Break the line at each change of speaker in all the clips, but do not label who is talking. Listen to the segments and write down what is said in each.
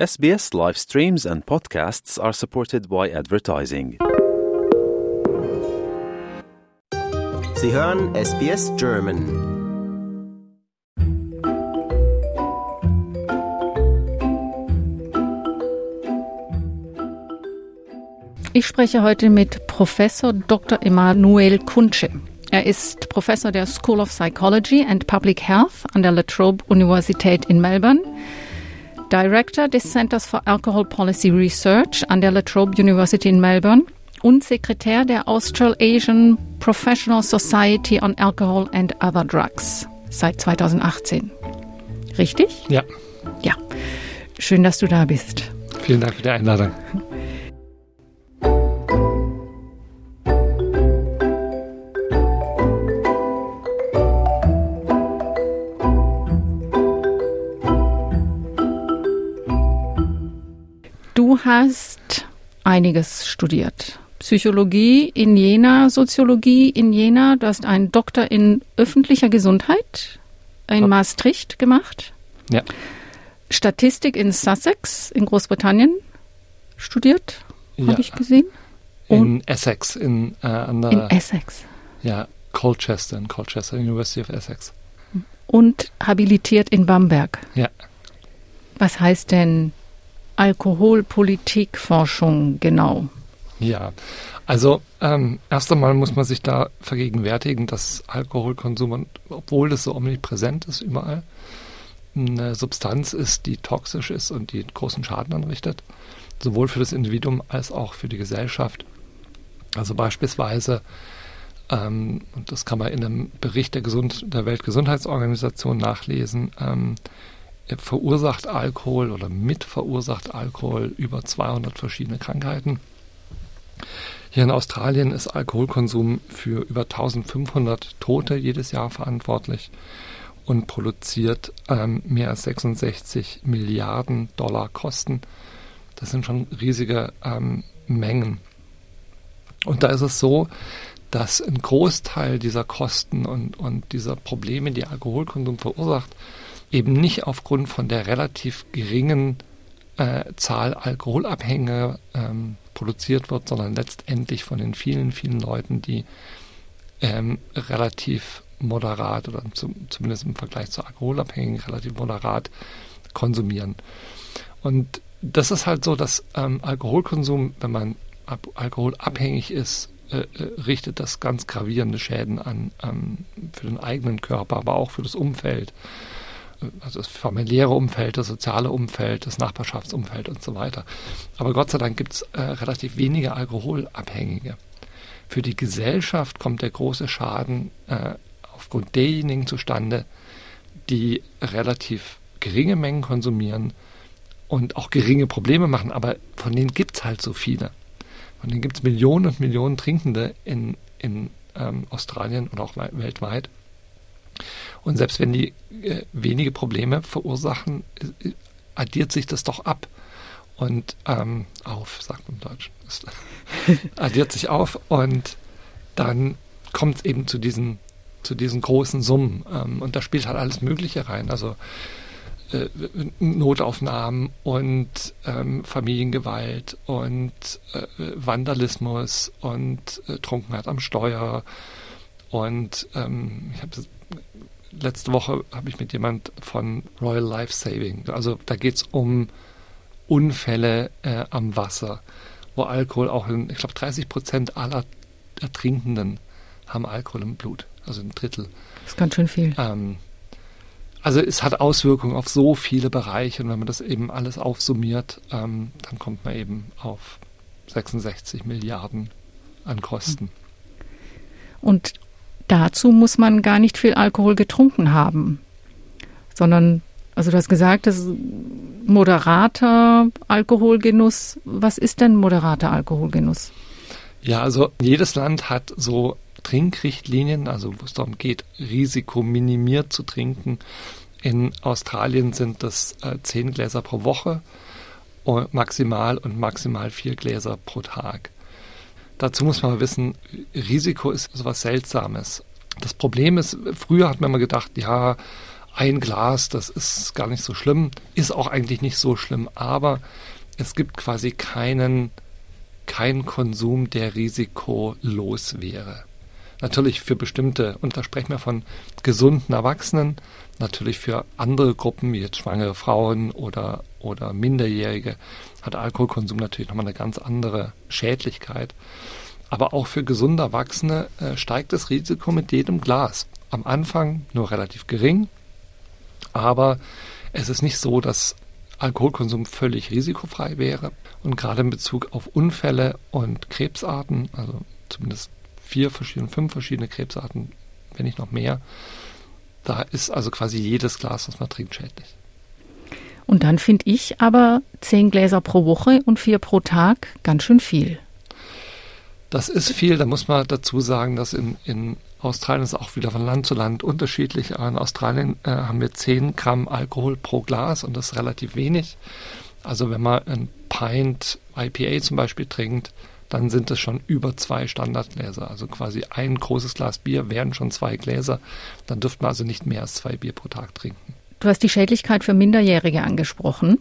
SBS live streams and podcasts are supported by advertising.
Sie hören SBS German.
Ich spreche heute mit Professor Dr. Emanuel Kuntsche. Er ist Professor der School of Psychology and Public Health an der La Trobe Universität in Melbourne, Director des Centers for Alcohol Policy Research an der La Trobe University in Melbourne und Sekretär der Australasian Professional Society on Alcohol and Other Drugs seit 2018. Richtig?
Ja.
Ja. Schön, dass du da bist.
Vielen Dank für die Einladung.
Hast einiges studiert. Psychologie in Jena, Soziologie in Jena. Du hast einen Doktor in öffentlicher Gesundheit in. Maastricht gemacht.
Ja.
Statistik in Sussex in Großbritannien studiert,
Ja.
habe ich gesehen.
In Essex, in, äh, an der
In Essex.
ja, Colchester, in Colchester, University of Essex.
Und habilitiert in Bamberg.
Ja.
Was heißt denn Alkoholpolitikforschung genau?
Ja, also ähm, erst einmal muss man sich da vergegenwärtigen, dass Alkoholkonsum, obwohl das so omnipräsent ist überall, eine Substanz ist, die toxisch ist und die großen Schaden anrichtet, sowohl für das Individuum als auch für die Gesellschaft. Also beispielsweise, ähm, und das kann man in einem Bericht der, Gesund der Weltgesundheitsorganisation nachlesen, ähm, verursacht Alkohol oder mit verursacht Alkohol über 200 verschiedene Krankheiten. Hier in Australien ist Alkoholkonsum für über 1500 Tote jedes Jahr verantwortlich und produziert ähm, mehr als 66 Milliarden Dollar Kosten. Das sind schon riesige ähm, Mengen. Und da ist es so, dass ein Großteil dieser Kosten und, und dieser Probleme, die Alkoholkonsum verursacht, eben nicht aufgrund von der relativ geringen äh, Zahl Alkoholabhängiger ähm, produziert wird, sondern letztendlich von den vielen, vielen Leuten, die ähm, relativ moderat oder zum, zumindest im Vergleich zu Alkoholabhängigen relativ moderat konsumieren. Und das ist halt so, dass ähm, Alkoholkonsum, wenn man ab, alkoholabhängig ist, äh, äh, richtet das ganz gravierende Schäden an ähm, für den eigenen Körper, aber auch für das Umfeld also das familiäre Umfeld, das soziale Umfeld, das Nachbarschaftsumfeld und so weiter. Aber Gott sei Dank gibt es äh, relativ wenige Alkoholabhängige. Für die Gesellschaft kommt der große Schaden äh, aufgrund derjenigen zustande, die relativ geringe Mengen konsumieren und auch geringe Probleme machen, aber von denen gibt es halt so viele. Von denen gibt es Millionen und Millionen Trinkende in, in ähm, Australien und auch weltweit. Und selbst wenn die äh, wenige Probleme verursachen, äh, addiert sich das doch ab und ähm, auf, sagt man im Deutschen. Das addiert sich auf und dann kommt es eben zu diesen, zu diesen großen Summen. Ähm, und da spielt halt alles Mögliche rein. Also äh, Notaufnahmen und ähm, Familiengewalt und äh, Vandalismus und äh, Trunkenheit am Steuer. Und ähm, ich habe letzte Woche habe ich mit jemand von Royal Life Saving, also da geht es um Unfälle äh, am Wasser, wo Alkohol auch in, ich glaube 30 Prozent aller Ertrinkenden haben Alkohol im Blut, also ein Drittel.
Das ist ganz schön viel.
Ähm, also es hat Auswirkungen auf so viele Bereiche und wenn man das eben alles aufsummiert, ähm, dann kommt man eben auf 66 Milliarden an Kosten.
Und dazu muss man gar nicht viel Alkohol getrunken haben, sondern, also du hast gesagt, das ist moderater Alkoholgenuss. Was ist denn moderater Alkoholgenuss?
Ja, also jedes Land hat so Trinkrichtlinien, also wo es darum geht, Risiko minimiert zu trinken. In Australien sind das äh, zehn Gläser pro Woche und maximal und maximal vier Gläser pro Tag. Dazu muss man wissen, Risiko ist so was Seltsames. Das Problem ist, früher hat man immer gedacht, ja, ein Glas, das ist gar nicht so schlimm, ist auch eigentlich nicht so schlimm, aber es gibt quasi keinen, keinen Konsum, der risikolos wäre. Natürlich für bestimmte, und da sprechen wir von gesunden Erwachsenen, natürlich für andere Gruppen, wie jetzt schwangere Frauen oder, oder Minderjährige, hat Alkoholkonsum natürlich nochmal eine ganz andere Schädlichkeit. Aber auch für gesunde Erwachsene äh, steigt das Risiko mit jedem Glas. Am Anfang nur relativ gering, aber es ist nicht so, dass Alkoholkonsum völlig risikofrei wäre. Und gerade in Bezug auf Unfälle und Krebsarten, also zumindest vier verschiedene, fünf verschiedene Krebsarten, wenn nicht noch mehr, da ist also quasi jedes Glas, das man trinkt, schädlich.
Und dann finde ich aber zehn Gläser pro Woche und vier pro Tag ganz schön viel.
Das ist viel. Da muss man dazu sagen, dass in, in Australien ist auch wieder von Land zu Land unterschiedlich. In Australien äh, haben wir 10 Gramm Alkohol pro Glas und das ist relativ wenig. Also wenn man ein Pint IPA zum Beispiel trinkt, dann sind es schon über zwei Standardgläser. Also quasi ein großes Glas Bier wären schon zwei Gläser. Dann dürfte man also nicht mehr als zwei Bier pro Tag trinken.
Du hast die Schädlichkeit für Minderjährige angesprochen.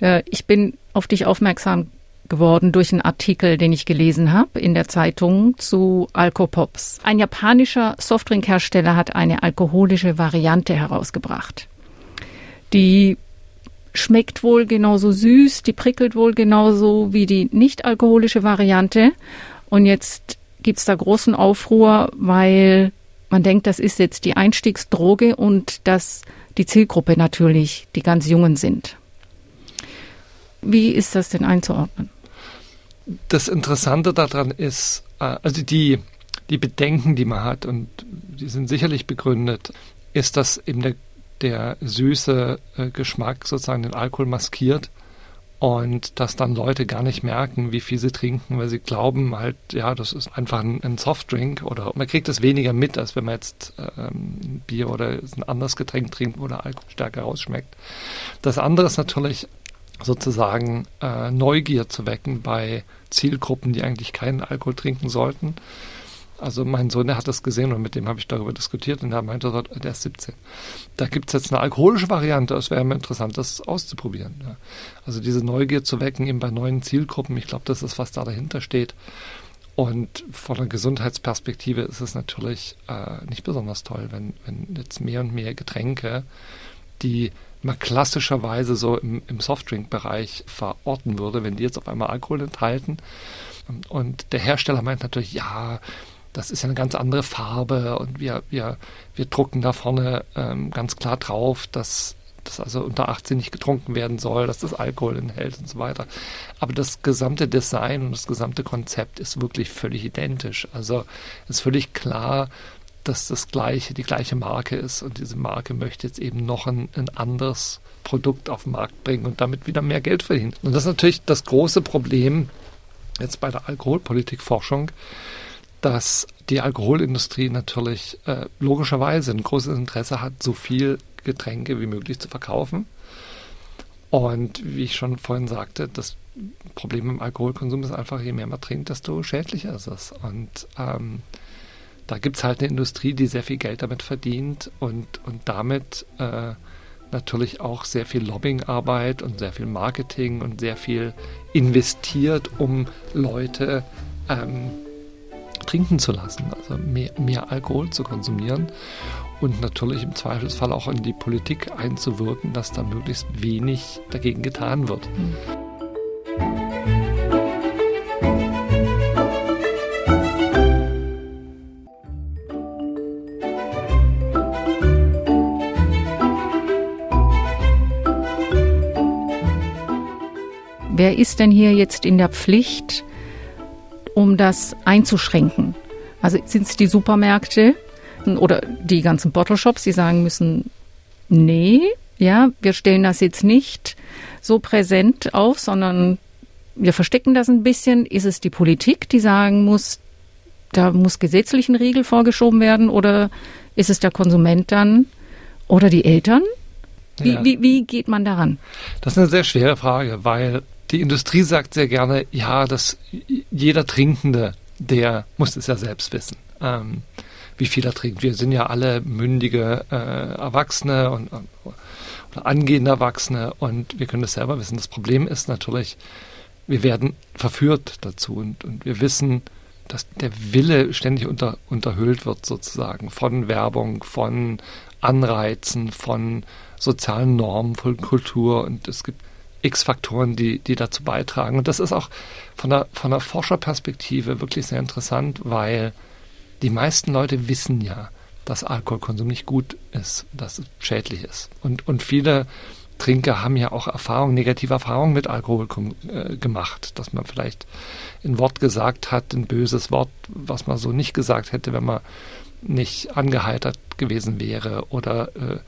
Äh, ich bin auf dich aufmerksam geworden durch einen Artikel, den ich gelesen habe in der Zeitung zu Alkopops. Ein japanischer Softdrinkhersteller hat eine alkoholische Variante herausgebracht. Die schmeckt wohl genauso süß, die prickelt wohl genauso wie die nicht alkoholische Variante. Und jetzt gibt es da großen Aufruhr, weil man denkt, das ist jetzt die Einstiegsdroge und dass die Zielgruppe natürlich die ganz Jungen sind. Wie ist das denn einzuordnen?
Das Interessante daran ist, äh, also die, die Bedenken, die man hat, und die sind sicherlich begründet, ist, dass eben der, der süße äh, Geschmack sozusagen den Alkohol maskiert und dass dann Leute gar nicht merken, wie viel sie trinken, weil sie glauben halt, ja, das ist einfach ein, ein Softdrink oder man kriegt das weniger mit, als wenn man jetzt ähm, Bier oder ein anderes Getränk trinkt, wo der Alkohol stärker rausschmeckt. Das andere ist natürlich sozusagen äh, Neugier zu wecken bei Zielgruppen, die eigentlich keinen Alkohol trinken sollten. Also mein Sohn, der hat das gesehen und mit dem habe ich darüber diskutiert und er meinte, der ist 17. Da gibt es jetzt eine alkoholische Variante, es wäre mir interessant, das auszuprobieren. Ja. Also diese Neugier zu wecken eben bei neuen Zielgruppen, ich glaube, das ist, was da dahinter steht. Und von der Gesundheitsperspektive ist es natürlich äh, nicht besonders toll, wenn, wenn jetzt mehr und mehr Getränke, die man klassischerweise so im, im Softdrink-Bereich verorten würde, wenn die jetzt auf einmal Alkohol enthalten. Und der Hersteller meint natürlich, ja, das ist ja eine ganz andere Farbe und wir, wir, wir drucken da vorne ähm, ganz klar drauf, dass das also unter 18 nicht getrunken werden soll, dass das Alkohol enthält und so weiter. Aber das gesamte Design und das gesamte Konzept ist wirklich völlig identisch. Also ist völlig klar, dass das gleiche, die gleiche Marke ist und diese Marke möchte jetzt eben noch ein, ein anderes Produkt auf den Markt bringen und damit wieder mehr Geld verdienen. Und das ist natürlich das große Problem jetzt bei der Alkoholpolitikforschung, dass die Alkoholindustrie natürlich äh, logischerweise ein großes Interesse hat, so viel Getränke wie möglich zu verkaufen. Und wie ich schon vorhin sagte, das Problem im Alkoholkonsum ist einfach, je mehr man trinkt, desto schädlicher ist es. Und ähm, da gibt es halt eine Industrie, die sehr viel Geld damit verdient und, und damit äh, natürlich auch sehr viel Lobbyingarbeit und sehr viel Marketing und sehr viel investiert, um Leute ähm, trinken zu lassen, also mehr, mehr Alkohol zu konsumieren und natürlich im Zweifelsfall auch in die Politik einzuwirken, dass da möglichst wenig dagegen getan wird.
Wer ist denn hier jetzt in der Pflicht, um das einzuschränken? Also sind es die Supermärkte oder die ganzen Bottle Shops, die sagen müssen, nee, ja, wir stellen das jetzt nicht so präsent auf, sondern wir verstecken das ein bisschen. Ist es die Politik, die sagen muss, da muss gesetzlich ein Riegel vorgeschoben werden oder ist es der Konsument dann oder die Eltern? Wie, ja. wie, wie geht man daran?
Das ist eine sehr schwere Frage, weil die Industrie sagt sehr gerne, ja, dass jeder Trinkende, der muss es ja selbst wissen. Ähm, wie viel er trinkt. Wir sind ja alle mündige äh, Erwachsene und, und oder angehende Erwachsene und wir können das selber wissen. Das Problem ist natürlich, wir werden verführt dazu und, und wir wissen, dass der Wille ständig unter, unterhöhlt wird sozusagen von Werbung, von Anreizen, von sozialen Normen, von Kultur und es gibt x Faktoren, die, die dazu beitragen. Und das ist auch von der, von der Forscherperspektive wirklich sehr interessant, weil die meisten Leute wissen ja, dass Alkoholkonsum nicht gut ist, dass es schädlich ist. Und, und viele Trinker haben ja auch Erfahrungen, negative Erfahrungen mit Alkohol äh, gemacht, dass man vielleicht ein Wort gesagt hat, ein böses Wort, was man so nicht gesagt hätte, wenn man nicht angeheitert gewesen wäre oder äh,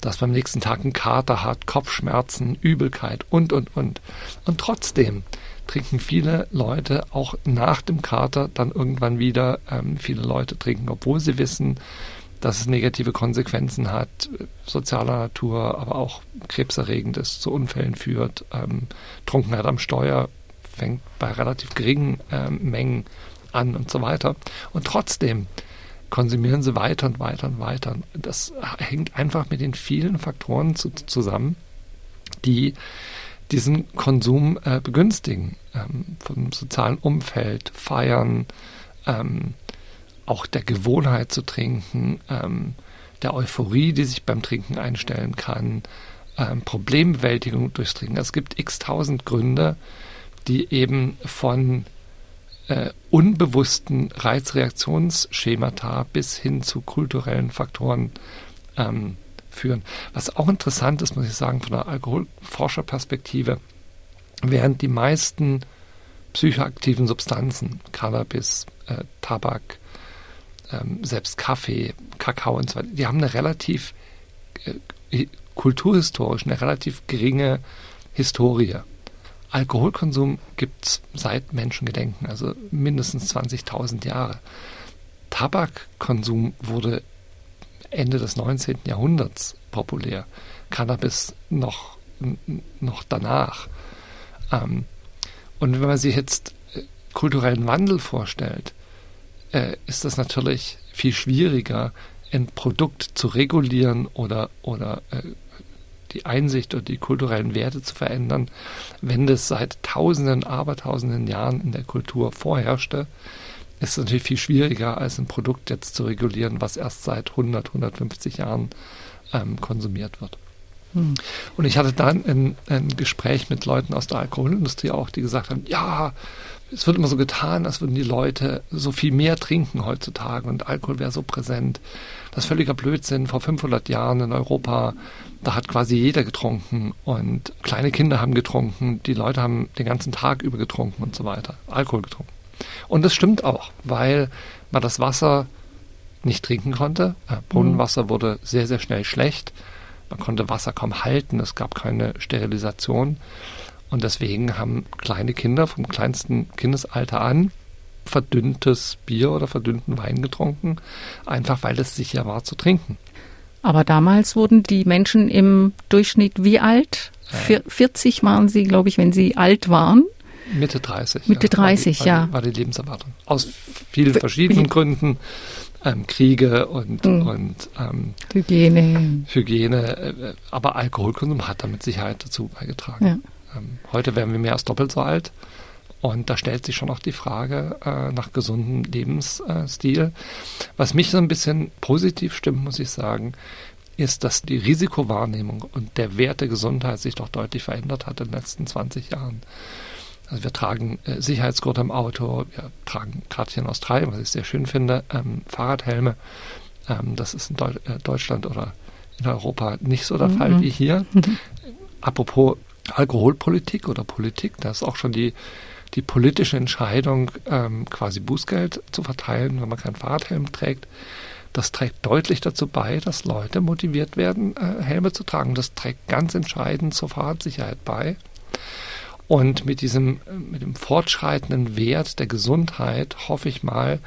dass am nächsten Tag einen Kater hat, Kopfschmerzen, Übelkeit und, und, und. Und trotzdem trinken viele Leute auch nach dem Kater dann irgendwann wieder. Ähm, viele Leute trinken, obwohl sie wissen, dass es negative Konsequenzen hat, sozialer Natur, aber auch krebserregend ist, zu Unfällen führt. Ähm, Trunkenheit am Steuer fängt bei relativ geringen ähm, Mengen an und so weiter. Und trotzdem konsumieren sie weiter und weiter und weiter. Das hängt einfach mit den vielen Faktoren zu, zusammen, die diesen Konsum äh, begünstigen. Ähm, vom sozialen Umfeld, Feiern, ähm, auch der Gewohnheit zu trinken, ähm, der Euphorie, die sich beim Trinken einstellen kann, ähm, Problembewältigung durchs Trinken. Es gibt x tausend Gründe, die eben von äh, unbewussten Reizreaktionsschemata bis hin zu kulturellen Faktoren ähm, führen. Was auch interessant ist, muss ich sagen, von der Alkoholforscherperspektive, während die meisten psychoaktiven Substanzen, Cannabis, äh, Tabak, ähm, selbst Kaffee, Kakao und so weiter, die haben eine relativ äh, kulturhistorisch eine relativ geringe Historie. Alkoholkonsum gibt es seit Menschengedenken, also mindestens 20.000 Jahre. Tabakkonsum wurde Ende des 19. Jahrhunderts populär. Cannabis noch, noch danach. Ähm, und wenn man sich jetzt äh, kulturellen Wandel vorstellt, äh, ist das natürlich viel schwieriger, ein Produkt zu regulieren oder, oder äh, die Einsicht und die kulturellen Werte zu verändern, wenn das seit tausenden, abertausenden Jahren in der Kultur vorherrschte, ist es natürlich viel schwieriger, als ein Produkt jetzt zu regulieren, was erst seit 100, 150 Jahren ähm, konsumiert wird. Hm. Und ich hatte dann ein, ein, Gespräch mit Leuten aus der Alkoholindustrie auch, die gesagt haben, ja, es wird immer so getan, als würden die Leute so viel mehr trinken heutzutage und Alkohol wäre so präsent. Das ist völliger Blödsinn. Vor 500 Jahren in Europa, da hat quasi jeder getrunken und kleine Kinder haben getrunken, die Leute haben den ganzen Tag über getrunken und so weiter, Alkohol getrunken. Und das stimmt auch, weil man das Wasser nicht trinken konnte. Äh, Brunnenwasser wurde sehr, sehr schnell schlecht. Man konnte Wasser kaum halten, es gab keine Sterilisation. Und deswegen haben kleine Kinder vom kleinsten Kindesalter an verdünntes Bier oder verdünnten Wein getrunken, einfach weil es sicher war zu trinken.
Aber damals wurden die Menschen im Durchschnitt wie alt? Ja. 40 waren sie, glaube ich, wenn sie alt waren.
Mitte 30.
Mitte 30,
war
die, ja.
War die Lebenserwartung. Aus vielen verschiedenen Gründen. Ähm, Kriege und, mhm. und ähm,
Hygiene.
Hygiene. Äh, aber Alkoholkonsum hat da mit Sicherheit dazu beigetragen. Ja. Ähm, heute werden wir mehr als doppelt so alt. Und da stellt sich schon auch die Frage äh, nach gesundem Lebensstil. Was mich so ein bisschen positiv stimmt, muss ich sagen, ist, dass die Risikowahrnehmung und der Wert der Gesundheit sich doch deutlich verändert hat in den letzten 20 Jahren. Also wir tragen äh, Sicherheitsgurte im Auto, wir tragen gerade hier in Australien, was ich sehr schön finde, ähm, Fahrradhelme. Ähm, das ist in Deu äh, Deutschland oder in Europa nicht so der mhm. Fall wie hier. Mhm. Apropos Alkoholpolitik oder Politik, da ist auch schon die, die politische Entscheidung, ähm, quasi Bußgeld zu verteilen, wenn man keinen Fahrradhelm trägt. Das trägt deutlich dazu bei, dass Leute motiviert werden, äh, Helme zu tragen. Das trägt ganz entscheidend zur Fahrradsicherheit bei. Und mit diesem, mit dem fortschreitenden Wert der Gesundheit hoffe ich mal,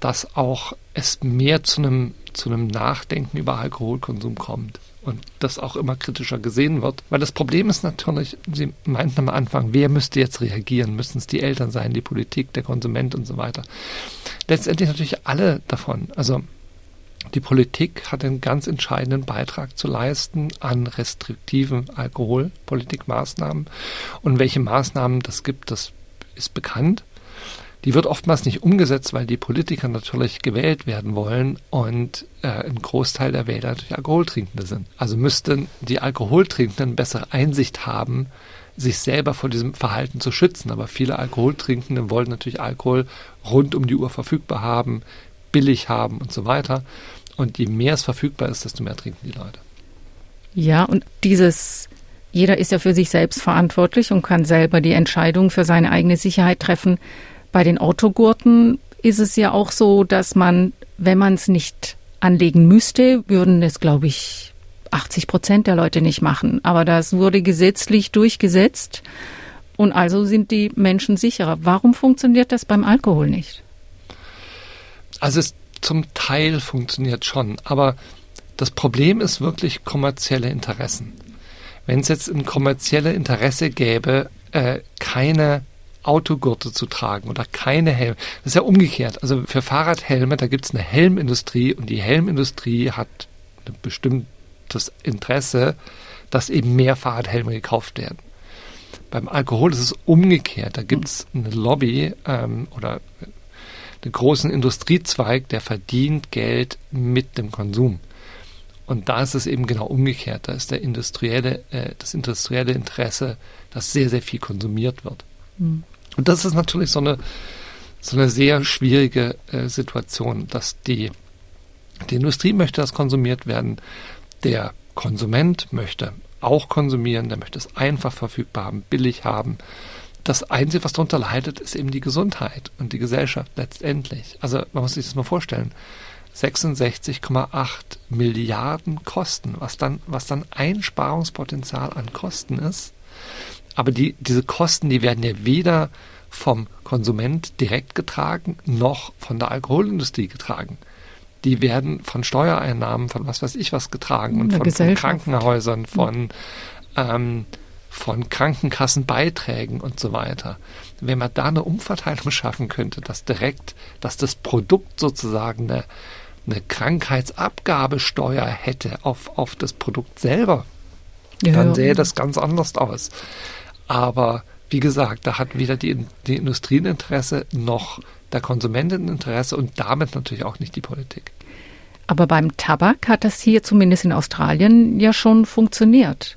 dass auch es mehr zu einem, zu einem Nachdenken über Alkoholkonsum kommt und das auch immer kritischer gesehen wird. Weil das Problem ist natürlich, Sie meinten am Anfang, wer müsste jetzt reagieren? Müssen es die Eltern sein, die Politik, der Konsument und so weiter? Letztendlich natürlich alle davon. Also Die Politik hat einen ganz entscheidenden Beitrag zu leisten an restriktiven Alkoholpolitikmaßnahmen. Und welche Maßnahmen das gibt, das ist bekannt. Die wird oftmals nicht umgesetzt, weil die Politiker natürlich gewählt werden wollen und äh, ein Großteil der Wähler natürlich Alkoholtrinkende sind. Also müssten die Alkoholtrinkenden bessere Einsicht haben, sich selber vor diesem Verhalten zu schützen. Aber viele Alkoholtrinkende wollen natürlich Alkohol rund um die Uhr verfügbar haben, billig haben und so weiter. Und je mehr es verfügbar ist, desto mehr trinken die Leute.
Ja, und dieses, jeder ist ja für sich selbst verantwortlich und kann selber die Entscheidung für seine eigene Sicherheit treffen. Bei den Autogurten ist es ja auch so, dass man, wenn man es nicht anlegen müsste, würden es, glaube ich, 80 Prozent der Leute nicht machen. Aber das wurde gesetzlich durchgesetzt und also sind die Menschen sicherer. Warum funktioniert das beim Alkohol nicht?
Also es zum Teil funktioniert schon, aber das Problem ist wirklich kommerzielle Interessen. Wenn es jetzt ein kommerzielle Interesse gäbe, äh, keine Autogurte zu tragen oder keine Helme. Das ist ja umgekehrt. Also für Fahrradhelme, da gibt es eine Helmindustrie und die Helmindustrie hat ein bestimmtes Interesse, dass eben mehr Fahrradhelme gekauft werden. Beim Alkohol ist es umgekehrt. Da gibt es eine Lobby ähm, oder einen großen Industriezweig, der verdient Geld mit dem Konsum. Und da ist es eben genau umgekehrt. Da ist der industrielle, äh, das industrielle Interesse, dass sehr, sehr viel konsumiert wird. Mhm. Und das ist natürlich so eine, so eine sehr schwierige äh, Situation, dass die, die Industrie möchte, dass konsumiert werden. Der Konsument möchte auch konsumieren, der möchte es einfach verfügbar haben, billig haben das Einzige, was darunter leidet, ist eben die Gesundheit und die Gesellschaft letztendlich. Also man muss sich das mal vorstellen. 66,8 Milliarden Kosten, was dann, was dann Einsparungspotenzial an Kosten ist. Aber die, diese Kosten, die werden ja weder vom Konsument direkt getragen, noch von der Alkoholindustrie getragen. Die werden von Steuereinnahmen, von was weiß ich was getragen und von, von Krankenhäusern, von ähm, von Krankenkassenbeiträgen und so weiter. Wenn man da eine Umverteilung schaffen könnte, dass direkt, dass das Produkt sozusagen eine, eine Krankheitsabgabesteuer hätte auf, auf das Produkt selber, ja, dann sähe das ganz anders aus. Aber wie gesagt, da hat weder die, die Industrie ein Interesse noch der Konsument ein Interesse und damit natürlich auch nicht die Politik.
Aber beim Tabak hat das hier zumindest in Australien ja schon funktioniert.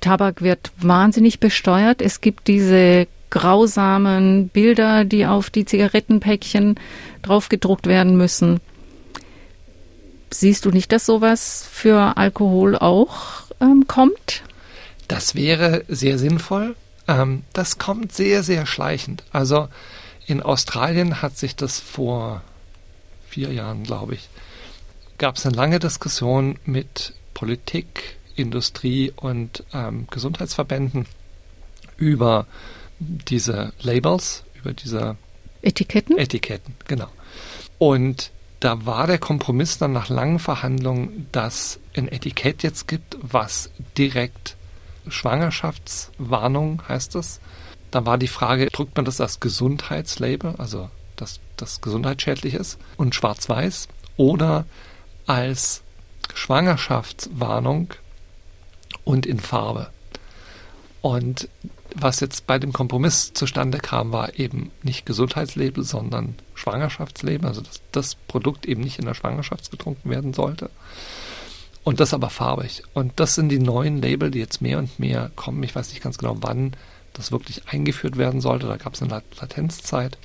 Tabak wird wahnsinnig besteuert. Es gibt diese grausamen Bilder, die auf die Zigarettenpäckchen draufgedruckt werden müssen. Siehst du nicht, dass sowas für Alkohol auch ähm, kommt?
Das wäre sehr sinnvoll. Ähm, das kommt sehr, sehr schleichend. Also in Australien hat sich das vor vier Jahren, glaube ich, gab es eine lange Diskussion mit Politik, Industrie und ähm, Gesundheitsverbänden über diese Labels, über diese
Etiketten.
Etiketten, genau. Und da war der Kompromiss dann nach langen Verhandlungen, dass ein Etikett jetzt gibt, was direkt Schwangerschaftswarnung heißt es. Da war die Frage, drückt man das als Gesundheitslabel, also dass das gesundheitsschädlich ist und schwarz-weiß oder als Schwangerschaftswarnung und in Farbe. Und was jetzt bei dem Kompromiss zustande kam, war eben nicht Gesundheitslabel, sondern Schwangerschaftslabel, also dass das Produkt eben nicht in der Schwangerschaft getrunken werden sollte. Und das aber farbig. Und das sind die neuen Label, die jetzt mehr und mehr kommen. Ich weiß nicht ganz genau, wann das wirklich eingeführt werden sollte. Da gab es eine Latenzzeit.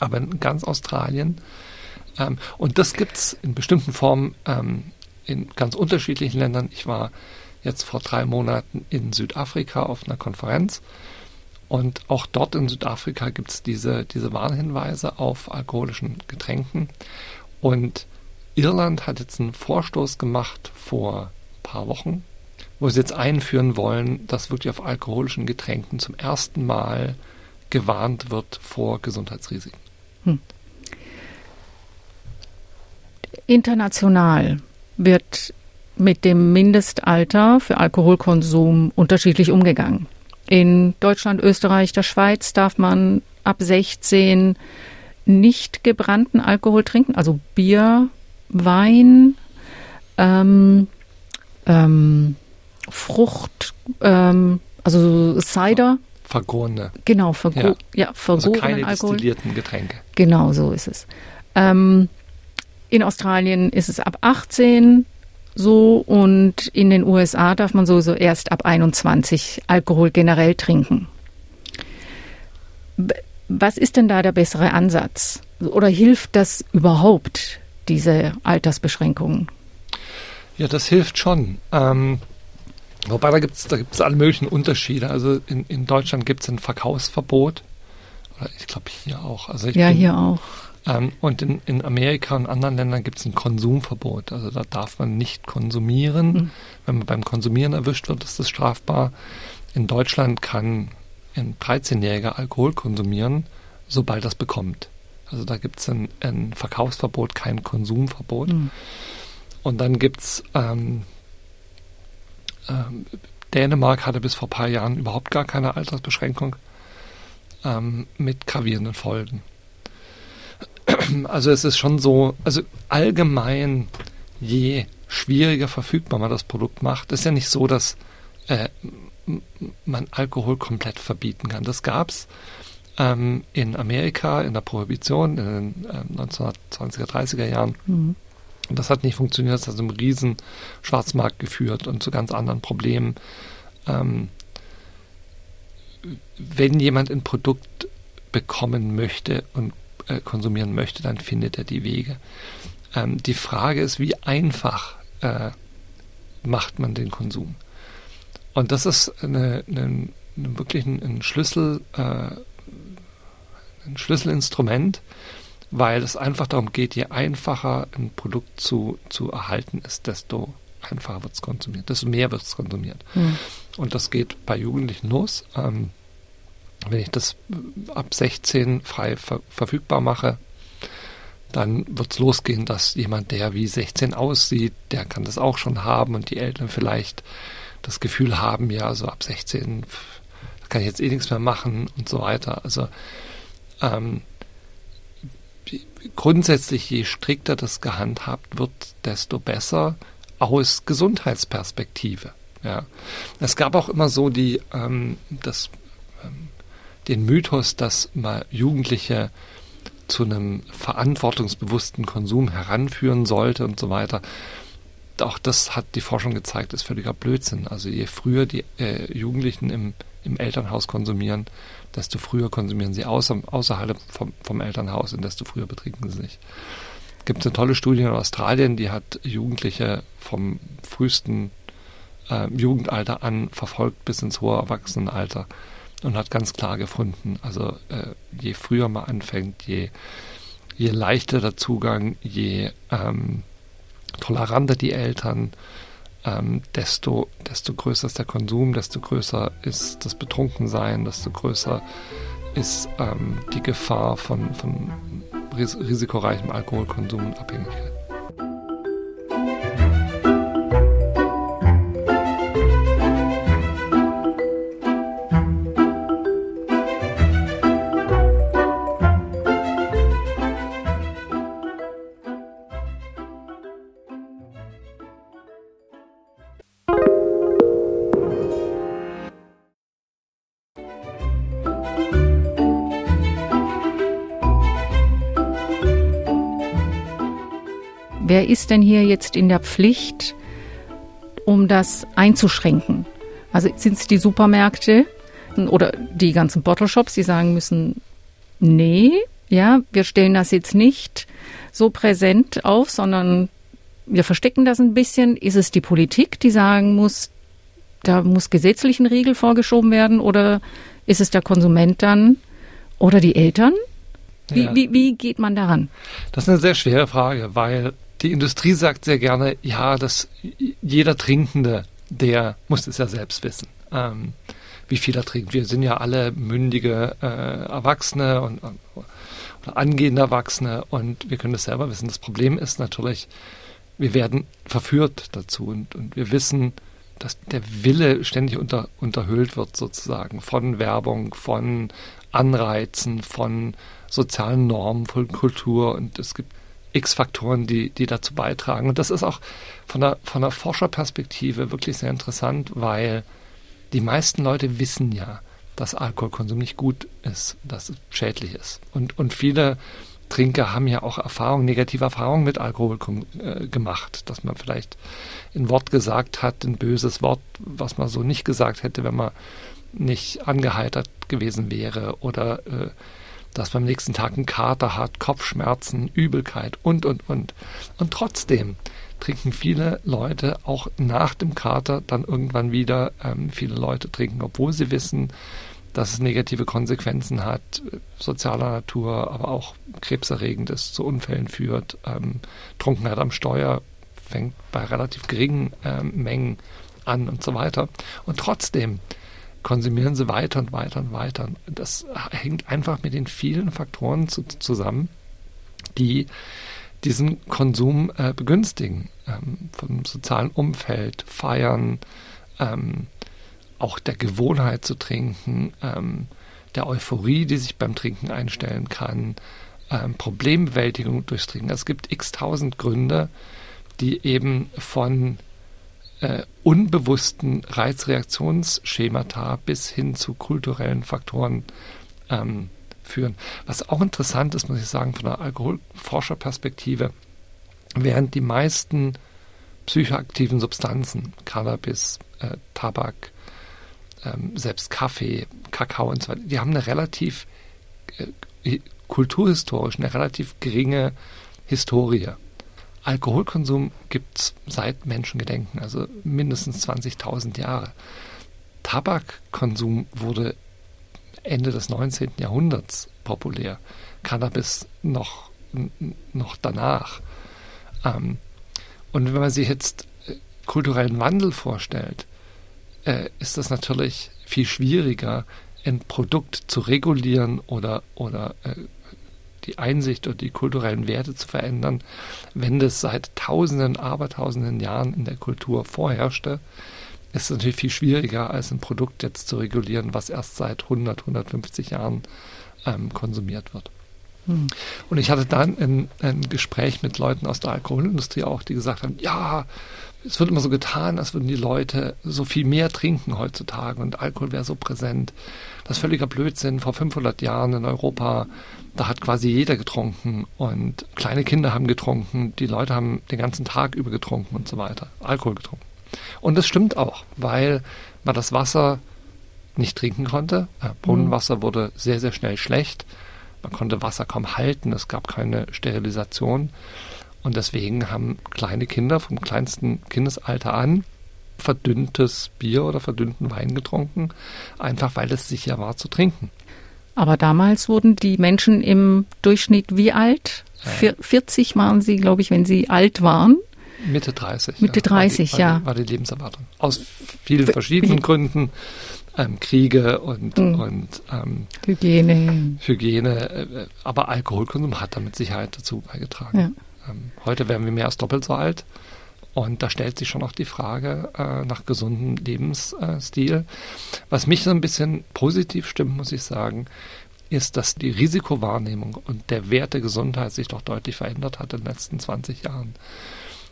Aber in ganz Australien. Ähm, und das gibt es in bestimmten Formen ähm, in ganz unterschiedlichen Ländern. Ich war jetzt vor drei Monaten in Südafrika auf einer Konferenz. Und auch dort in Südafrika gibt es diese, diese Warnhinweise auf alkoholischen Getränken. Und Irland hat jetzt einen Vorstoß gemacht vor ein paar Wochen, wo sie jetzt einführen wollen, dass wirklich auf alkoholischen Getränken zum ersten Mal gewarnt wird vor Gesundheitsrisiken. Hm.
International wird mit dem Mindestalter für Alkoholkonsum unterschiedlich umgegangen. In Deutschland, Österreich, der Schweiz darf man ab 16 nicht gebrannten Alkohol trinken, also Bier Wein, ähm, ähm, Frucht, ähm, also Cider.
Vergorene.
Genau, vergo
Ja.
ja.
Also keine
Alkohol.
destillierten Getränke.
Genau, so ist es. Ähm, in Australien ist es ab 18 so und in den USA darf man sowieso erst ab 21 Alkohol generell trinken. Was ist denn da der bessere Ansatz? Oder hilft das überhaupt, diese Altersbeschränkungen?
Ja, das hilft schon. Ähm, wobei da gibt es da gibt's alle möglichen Unterschiede. Also in, in Deutschland gibt es ein Verkaufsverbot. Oder ich glaube hier auch. Also
Ja,
bin,
hier auch.
Ähm, und in, in Amerika und anderen Ländern gibt es ein Konsumverbot. Also da darf man nicht konsumieren.
Mhm.
Wenn man beim Konsumieren erwischt wird, ist das strafbar. In Deutschland kann ein 13-Jähriger Alkohol konsumieren, sobald er es bekommt. Also da gibt es ein, ein Verkaufsverbot, kein Konsumverbot.
Mhm.
Und dann gibt es ähm, ähm, Dänemark hatte bis vor ein paar Jahren überhaupt gar keine Altersbeschränkung ähm, mit gravierenden Folgen. Also es ist schon so, also allgemein, je schwieriger verfügbar man das Produkt macht, ist ja nicht so, dass äh, man Alkohol komplett verbieten kann. Das gab es ähm, in Amerika in der Prohibition in den ähm, 1920er, 30er Jahren.
Mhm.
Und das hat nicht funktioniert, das hat zu einem riesen Schwarzmarkt geführt und zu ganz anderen Problemen. Ähm, wenn jemand ein Produkt bekommen möchte und äh, konsumieren möchte, dann findet er die Wege. Ähm, die Frage ist, wie einfach äh, macht man den Konsum? Und das ist eine, eine, eine wirklich ein, Schlüssel, äh, ein Schlüsselinstrument, weil es einfach darum geht, je einfacher ein Produkt zu, zu erhalten ist, desto einfacher wird es konsumiert, desto mehr wird es konsumiert.
Mhm.
Und das geht bei Jugendlichen los. Ähm, wenn ich das äh, ab 16 frei ver verfügbar mache, dann wird es losgehen, dass jemand, der wie 16 aussieht, der kann das auch schon haben und die Eltern vielleicht das Gefühl haben, ja, so ab 16 pff, da kann ich jetzt eh nichts mehr machen und so weiter. Also ähm, grundsätzlich, je strikter das gehandhabt wird, desto besser aus Gesundheitsperspektive. Ja. Es gab auch immer so die, ähm, das, ähm, den Mythos, dass mal Jugendliche zu einem verantwortungsbewussten Konsum heranführen sollte und so weiter. Auch das hat die Forschung gezeigt, ist völliger Blödsinn. Also je früher die äh, Jugendlichen im, im Elternhaus konsumieren, desto früher konsumieren sie außer, außerhalb vom, vom Elternhaus und desto früher betrinken sie sich. Gibt es eine tolle Studie in Australien, die hat Jugendliche vom frühesten äh, Jugendalter an verfolgt bis ins hohe Erwachsenenalter und hat ganz klar gefunden, also äh, je früher man anfängt, je, je leichter der Zugang, je ähm, toleranter die Eltern, ähm, desto, desto größer ist der Konsum, desto größer ist das Betrunkensein, desto größer ist ähm, die Gefahr von, von ris risikoreichem Alkoholkonsum und Abhängigkeit.
Ist denn hier jetzt in der Pflicht, um das einzuschränken? Also sind es die Supermärkte oder die ganzen Bottle Shops, die sagen müssen, nee, ja, wir stellen das jetzt nicht so präsent auf, sondern wir verstecken das ein bisschen. Ist es die Politik, die sagen muss, da muss gesetzlich ein Riegel vorgeschoben werden oder ist es der Konsument dann oder die Eltern? Wie,
Ja.
wie, wie geht man daran?
Das ist eine sehr schwere Frage, weil die Industrie sagt sehr gerne, ja, dass jeder Trinkende, der muss es ja selbst wissen, ähm, wie viel er trinkt. Wir sind ja alle mündige äh, Erwachsene und, und oder angehende Erwachsene und wir können das selber wissen. Das Problem ist natürlich, wir werden verführt dazu und, und wir wissen, dass der Wille ständig unter, unterhöhlt wird sozusagen von Werbung, von Anreizen, von sozialen Normen, von Kultur und es gibt x Faktoren, die, die dazu beitragen. Und das ist auch von der, von der Forscherperspektive wirklich sehr interessant, weil die meisten Leute wissen ja, dass Alkoholkonsum nicht gut ist, dass es schädlich ist. Und, und viele Trinker haben ja auch Erfahrungen, negative Erfahrungen mit Alkohol äh, gemacht, dass man vielleicht ein Wort gesagt hat, ein böses Wort, was man so nicht gesagt hätte, wenn man nicht angeheitert gewesen wäre oder äh, dass am nächsten Tag einen Kater hat, Kopfschmerzen, Übelkeit und, und, und. Und trotzdem trinken viele Leute auch nach dem Kater dann irgendwann wieder. Ähm, viele Leute trinken, obwohl sie wissen, dass es negative Konsequenzen hat, sozialer Natur, aber auch krebserregend ist, zu Unfällen führt. Ähm, Trunkenheit am Steuer fängt bei relativ geringen ähm, Mengen an und so weiter. Und trotzdem konsumieren sie weiter und weiter und weiter. Das hängt einfach mit den vielen Faktoren zu, zusammen, die diesen Konsum äh, begünstigen. Ähm, vom sozialen Umfeld, Feiern, ähm, auch der Gewohnheit zu trinken, ähm, der Euphorie, die sich beim Trinken einstellen kann, ähm, Problembewältigung durchs Trinken. Es gibt x tausend Gründe, die eben von äh, unbewussten Reizreaktionsschemata bis hin zu kulturellen Faktoren ähm, führen. Was auch interessant ist, muss ich sagen, von der Alkoholforscherperspektive, während die meisten psychoaktiven Substanzen, Cannabis, äh, Tabak, ähm, selbst Kaffee, Kakao und so weiter, die haben eine relativ äh, kulturhistorisch, eine relativ geringe Historie. Alkoholkonsum gibt es seit Menschengedenken, also mindestens 20.000 Jahre. Tabakkonsum wurde Ende des 19. Jahrhunderts populär, Cannabis noch, noch danach. Ähm, und wenn man sich jetzt äh, kulturellen Wandel vorstellt, äh, ist das natürlich viel schwieriger, ein Produkt zu regulieren oder, oder äh, die Einsicht und die kulturellen Werte zu verändern, wenn das seit tausenden, abertausenden Jahren in der Kultur vorherrschte, ist es natürlich viel schwieriger, als ein Produkt jetzt zu regulieren, was erst seit 100, 150 Jahren ähm, konsumiert wird. Hm. Und ich hatte dann ein, ein Gespräch mit Leuten aus der Alkoholindustrie auch, die gesagt haben, ja, es wird immer so getan, als würden die Leute so viel mehr trinken heutzutage und Alkohol wäre so präsent. Das ist völliger Blödsinn. Vor 500 Jahren in Europa, da hat quasi jeder getrunken und kleine Kinder haben getrunken, die Leute haben den ganzen Tag über getrunken und so weiter, Alkohol getrunken. Und das stimmt auch, weil man das Wasser nicht trinken konnte. Brunnenwasser wurde sehr, sehr schnell schlecht. Man konnte Wasser kaum halten, es gab keine Sterilisation. Und deswegen haben kleine Kinder vom kleinsten Kindesalter an verdünntes Bier oder verdünnten Wein getrunken, einfach weil es sicher war zu trinken.
Aber damals wurden die Menschen im Durchschnitt wie alt? Ja. 40 waren sie, glaube ich, wenn sie alt waren.
Mitte 30.
Mitte 30,
war die,
ja.
War die Lebenserwartung. Aus vielen verschiedenen Gründen. Ähm, Kriege und, mhm. und ähm,
Hygiene.
Hygiene. Äh, aber Alkoholkonsum hat da mit Sicherheit dazu beigetragen. Ja. Ähm, heute werden wir mehr als doppelt so alt. Und da stellt sich schon auch die Frage äh, nach gesundem Lebensstil. Was mich so ein bisschen positiv stimmt, muss ich sagen, ist, dass die Risikowahrnehmung und der Wert der Gesundheit sich doch deutlich verändert hat in den letzten 20 Jahren.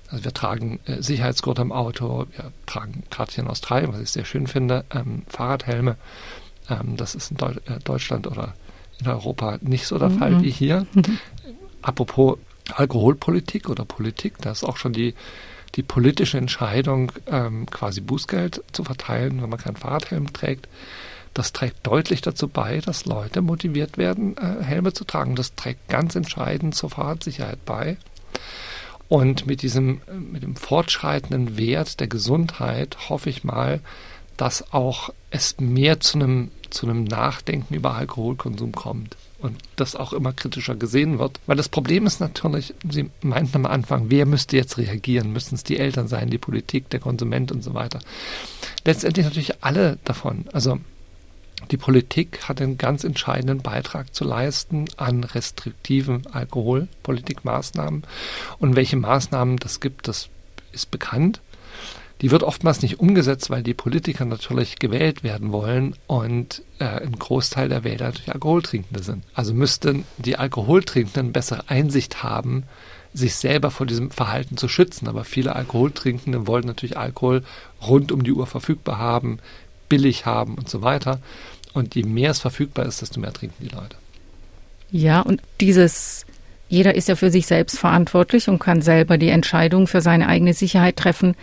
Also wir tragen äh, Sicherheitsgurt am Auto, wir tragen gerade hier in Australien, was ich sehr schön finde, ähm, Fahrradhelme. Ähm, das ist in Deu äh, Deutschland oder in Europa nicht so der mhm. Fall wie hier. Apropos Alkoholpolitik oder Politik, da ist auch schon die, die politische Entscheidung, ähm, quasi Bußgeld zu verteilen, wenn man keinen Fahrradhelm trägt. Das trägt deutlich dazu bei, dass Leute motiviert werden, äh, Helme zu tragen. Das trägt ganz entscheidend zur Fahrradsicherheit bei. Und mit diesem, mit dem fortschreitenden Wert der Gesundheit hoffe ich mal, dass auch es mehr zu einem, zu einem Nachdenken über Alkoholkonsum kommt und das auch immer kritischer gesehen wird. Weil das Problem ist natürlich, Sie meinten am Anfang, wer müsste jetzt reagieren? Müssten es die Eltern sein, die Politik, der Konsument und so weiter? Letztendlich natürlich alle davon. Also die Politik hat einen ganz entscheidenden Beitrag zu leisten an restriktiven Alkoholpolitikmaßnahmen. Und welche Maßnahmen das gibt, das ist bekannt die wird oftmals nicht umgesetzt, weil die Politiker natürlich gewählt werden wollen und äh, ein Großteil der Wähler natürlich Alkoholtrinkende sind. Also müssten die Alkoholtrinkenden bessere Einsicht haben, sich selber vor diesem Verhalten zu schützen. Aber viele Alkoholtrinkende wollen natürlich Alkohol rund um die Uhr verfügbar haben, billig haben und so weiter. Und je mehr es verfügbar ist, desto mehr trinken die Leute.
Ja, und dieses, jeder ist ja für sich selbst verantwortlich und kann selber die Entscheidung für seine eigene Sicherheit treffen.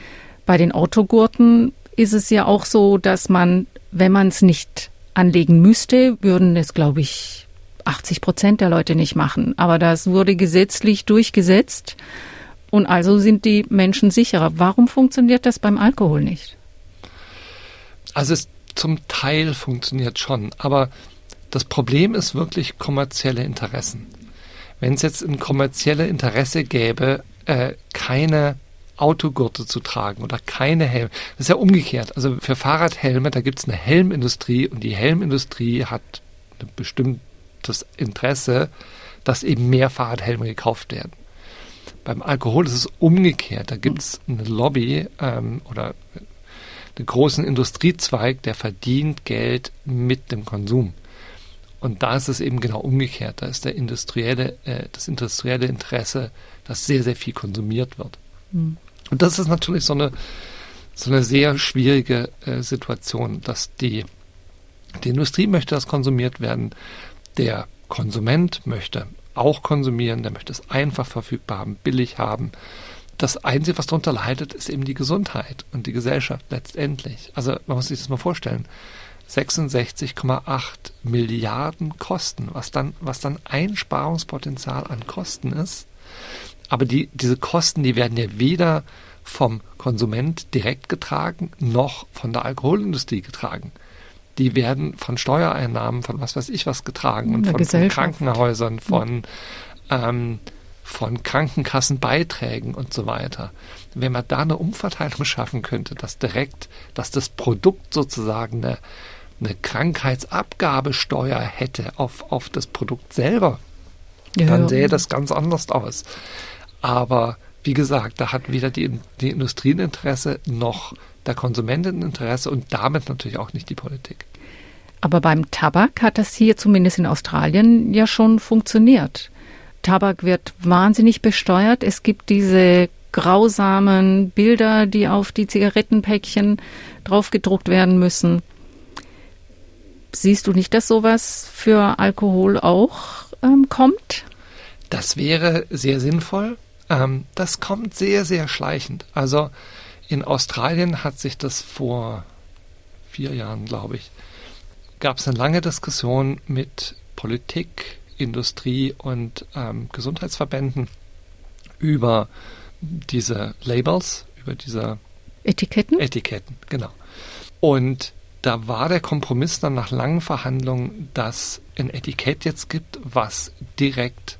Bei den Autogurten ist es ja auch so, dass man, wenn man es nicht anlegen müsste, würden es, glaube ich, 80 Prozent der Leute nicht machen. Aber das wurde gesetzlich durchgesetzt und also sind die Menschen sicherer. Warum funktioniert das beim Alkohol nicht?
Also es zum Teil funktioniert schon, aber das Problem ist wirklich kommerzielle Interessen. Wenn es jetzt ein kommerzielle Interesse gäbe, äh, keine Autogurte zu tragen oder keine Helme. Das ist ja umgekehrt. Also für Fahrradhelme, da gibt es eine Helmindustrie und die Helmindustrie hat ein bestimmtes Interesse, dass eben mehr Fahrradhelme gekauft werden. Beim Alkohol ist es umgekehrt. Da gibt es eine Lobby ähm, oder einen großen Industriezweig, der verdient Geld mit dem Konsum. Und da ist es eben genau umgekehrt. Da ist der industrielle, äh, das industrielle Interesse, dass sehr, sehr viel konsumiert wird. Mhm. Und das ist natürlich so eine, so eine sehr schwierige äh, Situation, dass die, die Industrie möchte, dass konsumiert werden. Der Konsument möchte auch konsumieren, der möchte es einfach verfügbar haben, billig haben. Das Einzige, was darunter leidet, ist eben die Gesundheit und die Gesellschaft letztendlich. Also man muss sich das mal vorstellen. 66,8 Milliarden Kosten, was dann, was dann Einsparungspotenzial an Kosten ist, aber die, diese Kosten, die werden ja weder vom Konsument direkt getragen, noch von der Alkoholindustrie getragen. Die werden von Steuereinnahmen, von was weiß ich was getragen und von, von, Krankenhäusern, von, ähm, von Krankenkassenbeiträgen und so weiter. Wenn man da eine Umverteilung schaffen könnte, dass direkt, dass das Produkt sozusagen eine, eine Krankheitsabgabesteuer hätte auf, auf das Produkt selber, ja, dann sähe das ganz anders aus. Aber wie gesagt, da hat weder die, die Industrie ein Interesse noch der Konsument ein Interesse und damit natürlich auch nicht die Politik.
Aber beim Tabak hat das hier zumindest in Australien ja schon funktioniert. Tabak wird wahnsinnig besteuert. Es gibt diese grausamen Bilder, die auf die Zigarettenpäckchen draufgedruckt werden müssen. Siehst du nicht, dass sowas für Alkohol auch ähm, kommt?
Das wäre sehr sinnvoll. Ähm, das kommt sehr, sehr schleichend. Also in Australien hat sich das vor vier Jahren, glaube ich, gab es eine lange Diskussion mit Politik, Industrie und ähm, Gesundheitsverbänden über diese Labels, über diese
Etiketten.
Etiketten, genau. Und da war der Kompromiss dann nach langen Verhandlungen, dass ein Etikett jetzt gibt, was direkt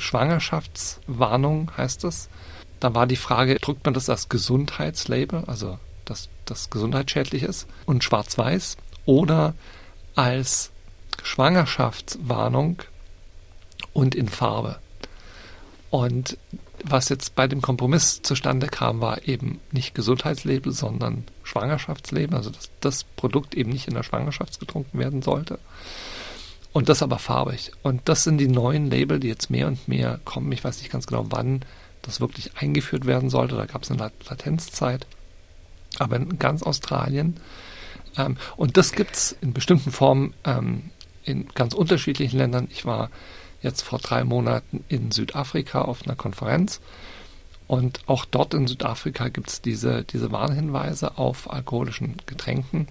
Schwangerschaftswarnung heißt es. Da war die Frage, drückt man das als Gesundheitslabel, also dass das gesundheitsschädlich ist und schwarz-weiß oder als Schwangerschaftswarnung und in Farbe. Und was jetzt bei dem Kompromiss zustande kam, war eben nicht Gesundheitslabel, sondern Schwangerschaftslabel, also dass das Produkt eben nicht in der Schwangerschaft getrunken werden sollte. Und das aber farbig. Und das sind die neuen Label, die jetzt mehr und mehr kommen. Ich weiß nicht ganz genau, wann das wirklich eingeführt werden sollte. Da gab es eine Latenzzeit. Aber in ganz Australien. Ähm, und das gibt es in bestimmten Formen ähm, in ganz unterschiedlichen Ländern. Ich war jetzt vor drei Monaten in Südafrika auf einer Konferenz. Und auch dort in Südafrika gibt es diese, diese Warnhinweise auf alkoholischen Getränken.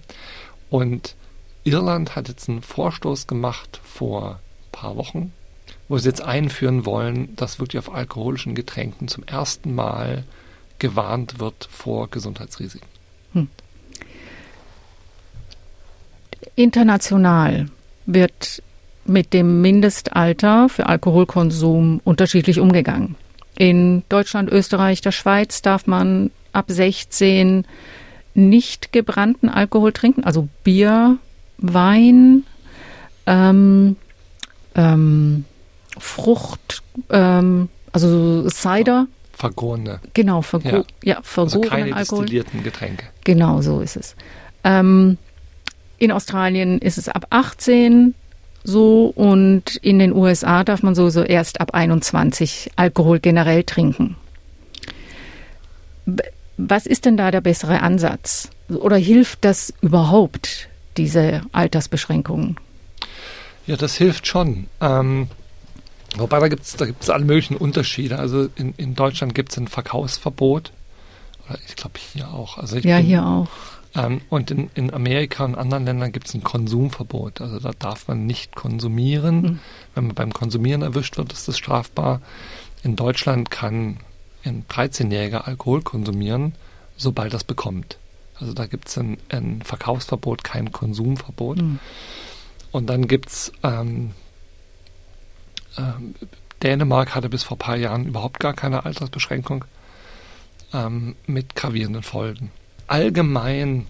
Und Irland hat jetzt einen Vorstoß gemacht vor ein paar Wochen, wo sie jetzt einführen wollen, dass wirklich auf alkoholischen Getränken zum ersten Mal gewarnt wird vor Gesundheitsrisiken. Hm.
International wird mit dem Mindestalter für Alkoholkonsum unterschiedlich umgegangen. In Deutschland, Österreich, der Schweiz darf man ab 16 nicht gebrannten Alkohol trinken, also Bier, Wein, ähm, ähm, Frucht, ähm, also Cider.
Vergorene.
Genau, vergo ja. ja vergorene
also keine
Alkohol.
destillierten Getränke.
Genau, so ist es. Ähm, in Australien ist es ab 18 so und in den USA darf man sowieso erst ab 21 Alkohol generell trinken. Was ist denn da der bessere Ansatz? Oder hilft das überhaupt, diese Altersbeschränkungen?
Ja, das hilft schon. Ähm, wobei da gibt es da gibt's alle möglichen Unterschiede. Also in, in Deutschland gibt es ein Verkaufsverbot. Oder ich glaube hier auch. Also
ja,
bin,
hier auch.
Ähm, und in, in Amerika und anderen Ländern gibt es ein Konsumverbot. Also da darf man nicht konsumieren. Mhm. Wenn man beim Konsumieren erwischt wird, ist das strafbar. In Deutschland kann ein 13-Jähriger Alkohol konsumieren, sobald er es bekommt. Also da gibt es ein, ein, Verkaufsverbot, kein Konsumverbot. Mhm. Und dann gibt es ähm, ähm, Dänemark hatte bis vor ein paar Jahren überhaupt gar keine Altersbeschränkung ähm, mit gravierenden Folgen allgemein,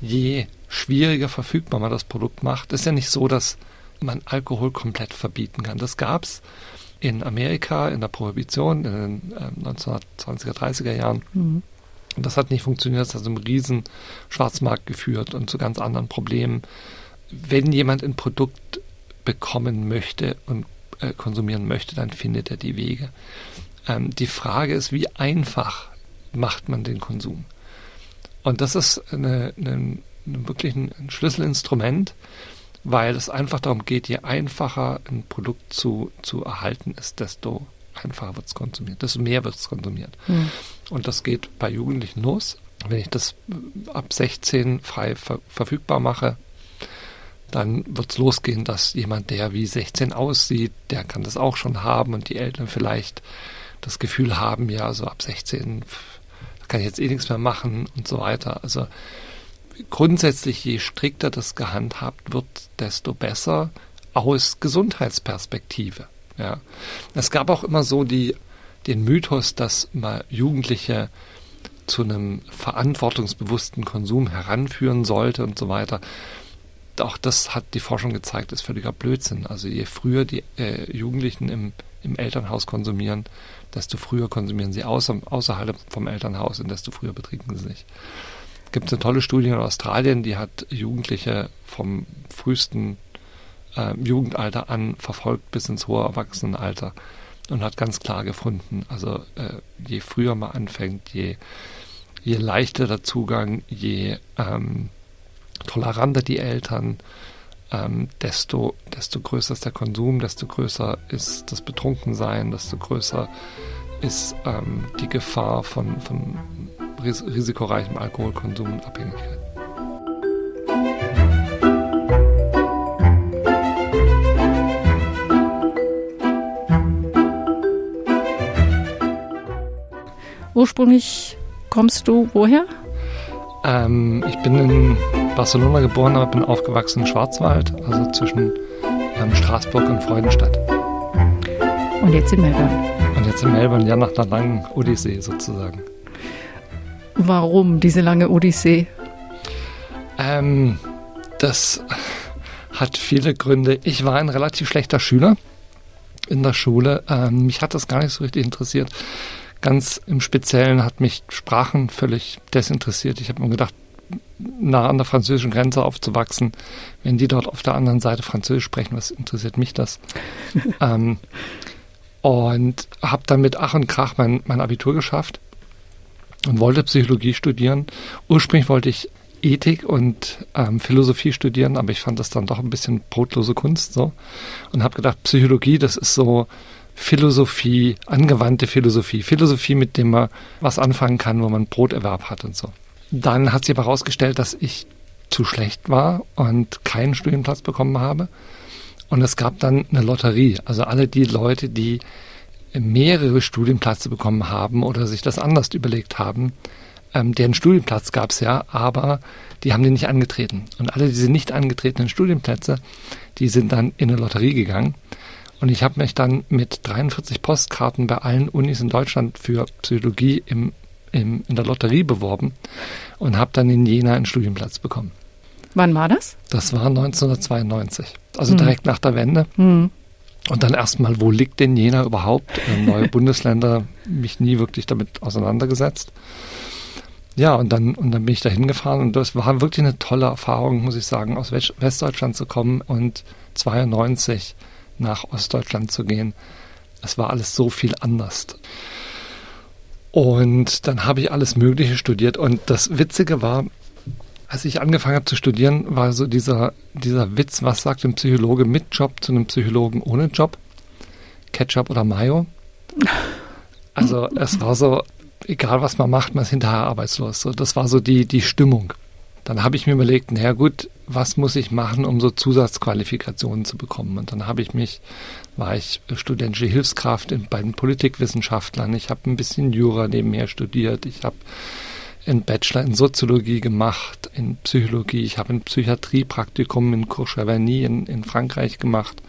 je schwieriger verfügbar man das Produkt macht, ist ja nicht so, dass man Alkohol komplett verbieten kann. Das gab es in Amerika in der Prohibition in den äh, 1920er, 30er Jahren. Mhm. Und das hat nicht funktioniert, das hat zu einem riesen Schwarzmarkt geführt und zu ganz anderen Problemen. Wenn jemand ein Produkt bekommen möchte und äh, konsumieren möchte, dann findet er die Wege. Ähm, die Frage ist, wie einfach macht man den Konsum? Und das ist eine, eine, wirklich ein Schlüsselinstrument, weil es einfach darum geht, je einfacher ein Produkt zu, zu erhalten ist, desto einfacher wird es konsumiert, desto mehr wird es konsumiert. Mhm. Und das geht bei Jugendlichen los. Wenn ich das ab 16 frei ver verfügbar mache, dann wird es losgehen, dass jemand, der wie 16 aussieht, der kann das auch schon haben und die Eltern vielleicht das Gefühl haben, ja, so ab 16 kann ich jetzt eh nichts mehr machen und so weiter. Also grundsätzlich, je strikter das gehandhabt wird, desto besser aus Gesundheitsperspektive. Ja. Es gab auch immer so die, den Mythos, dass mal Jugendliche zu einem verantwortungsbewussten Konsum heranführen sollte und so weiter. Auch das hat die Forschung gezeigt, ist völliger Blödsinn. Also je früher die äh, Jugendlichen im, im Elternhaus konsumieren, desto früher konsumieren sie außer, außerhalb vom Elternhaus und desto früher betrinken sie sich. Es gibt eine tolle Studie in Australien, die hat Jugendliche vom frühesten äh, Jugendalter an verfolgt bis ins hohe Erwachsenenalter und hat ganz klar gefunden, also äh, je früher man anfängt, je, je leichter der Zugang, je ähm, toleranter die Eltern, ähm, desto, desto größer ist der Konsum, desto größer ist das Betrunkensein, desto größer ist ähm, die Gefahr von, von ris risikoreichem Alkoholkonsum und Abhängigkeit.
Ursprünglich kommst du woher?
Ähm, ich bin in Barcelona geboren, aber bin aufgewachsen im Schwarzwald, also zwischen ähm, Straßburg und Freudenstadt.
Und jetzt in Melbourne.
Und jetzt in Melbourne, ja, nach einer langen Odyssee sozusagen.
Warum diese lange Odyssee?
Ähm, das hat viele Gründe. Ich war ein relativ schlechter Schüler in der Schule. Ähm, mich hat das gar nicht so richtig interessiert. Ganz im Speziellen hat mich Sprachen völlig desinteressiert. Ich habe mir gedacht, nah an der französischen Grenze aufzuwachsen, wenn die dort auf der anderen Seite Französisch sprechen, was interessiert mich das? ähm, und habe dann mit Ach und Krach mein, mein Abitur geschafft und wollte Psychologie studieren. Ursprünglich wollte ich Ethik und ähm, Philosophie studieren, aber ich fand das dann doch ein bisschen brotlose Kunst so und habe gedacht, Psychologie, das ist so Philosophie, angewandte Philosophie, Philosophie, mit dem man was anfangen kann, wo man Broterwerb hat und so. Dann hat sich aber herausgestellt, dass ich zu schlecht war und keinen Studienplatz bekommen habe. Und es gab dann eine Lotterie. Also alle die Leute, die mehrere Studienplätze bekommen haben oder sich das anders überlegt haben, ähm, deren Studienplatz gab es ja, aber die haben den nicht angetreten. Und alle diese nicht angetretenen Studienplätze, die sind dann in eine Lotterie gegangen. Und ich habe mich dann mit 43 Postkarten bei allen Unis in Deutschland für Psychologie im, im, in der Lotterie beworben und habe dann in Jena einen Studienplatz bekommen.
Wann war das?
Das war 1992, also hm. direkt nach der Wende.
Hm.
Und dann erstmal, wo liegt denn Jena überhaupt? Äh, neue Bundesländer, mich nie wirklich damit auseinandergesetzt. Ja, und dann, und dann bin ich da hingefahren und das war wirklich eine tolle Erfahrung, muss ich sagen, aus Westdeutschland zu kommen und 92 nach Ostdeutschland zu gehen. Es war alles so viel anders. Und dann habe ich alles Mögliche studiert. Und das Witzige war, als ich angefangen habe zu studieren, war so dieser, dieser Witz, was sagt ein Psychologe mit Job zu einem Psychologen ohne Job? Ketchup oder Mayo? Also es war so, egal was man macht, man ist hinterher arbeitslos. So, das war so die, die Stimmung. Dann habe ich mir überlegt, naja gut, was muss ich machen, um so Zusatzqualifikationen zu bekommen? Und dann habe ich mich, war ich studentische Hilfskraft bei den Politikwissenschaftlern. Ich habe ein bisschen Jura nebenher studiert. Ich habe einen Bachelor in Soziologie gemacht, in Psychologie. Ich habe ein Psychiatriepraktikum in Courcheverny in, in Frankreich gemacht.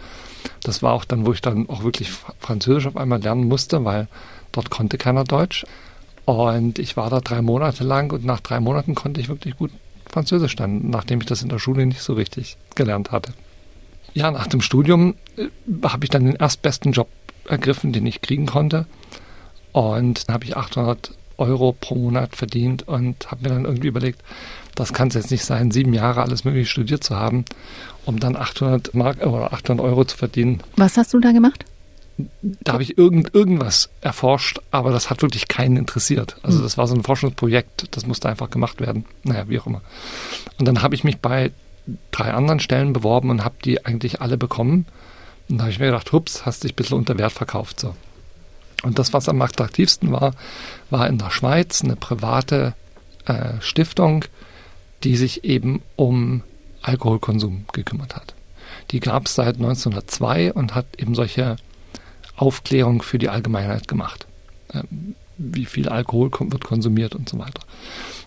Das war auch dann, wo ich dann auch wirklich Französisch auf einmal lernen musste, weil dort konnte keiner Deutsch. Und ich war da drei Monate lang und nach drei Monaten konnte ich wirklich gut Französisch dann, nachdem ich das in der Schule nicht so richtig gelernt hatte. Ja, nach dem Studium äh, habe ich dann den erstbesten Job ergriffen, den ich kriegen konnte. Und dann habe ich 800 Euro pro Monat verdient und habe mir dann irgendwie überlegt, das kann es jetzt nicht sein, sieben Jahre alles mögliche studiert zu haben, um dann 800 Mark oder 800 Euro zu verdienen.
Was hast du da gemacht?
Da habe ich irgend, irgendwas erforscht, aber das hat wirklich keinen interessiert. Also hm. das war so ein Forschungsprojekt, das musste einfach gemacht werden. Naja, wie auch immer. Und dann habe ich mich bei drei anderen Stellen beworben und habe die eigentlich alle bekommen. Und da habe ich mir gedacht, hups, hast dich ein bisschen unter Wert verkauft. So. Und das, was am attraktivsten war, war in der Schweiz eine private äh, Stiftung, die sich eben um Alkoholkonsum gekümmert hat. Die gab es seit 1902 und hat eben solche Aufklärung für die Allgemeinheit gemacht. Ähm, wie viel Alkohol wird konsumiert und so weiter.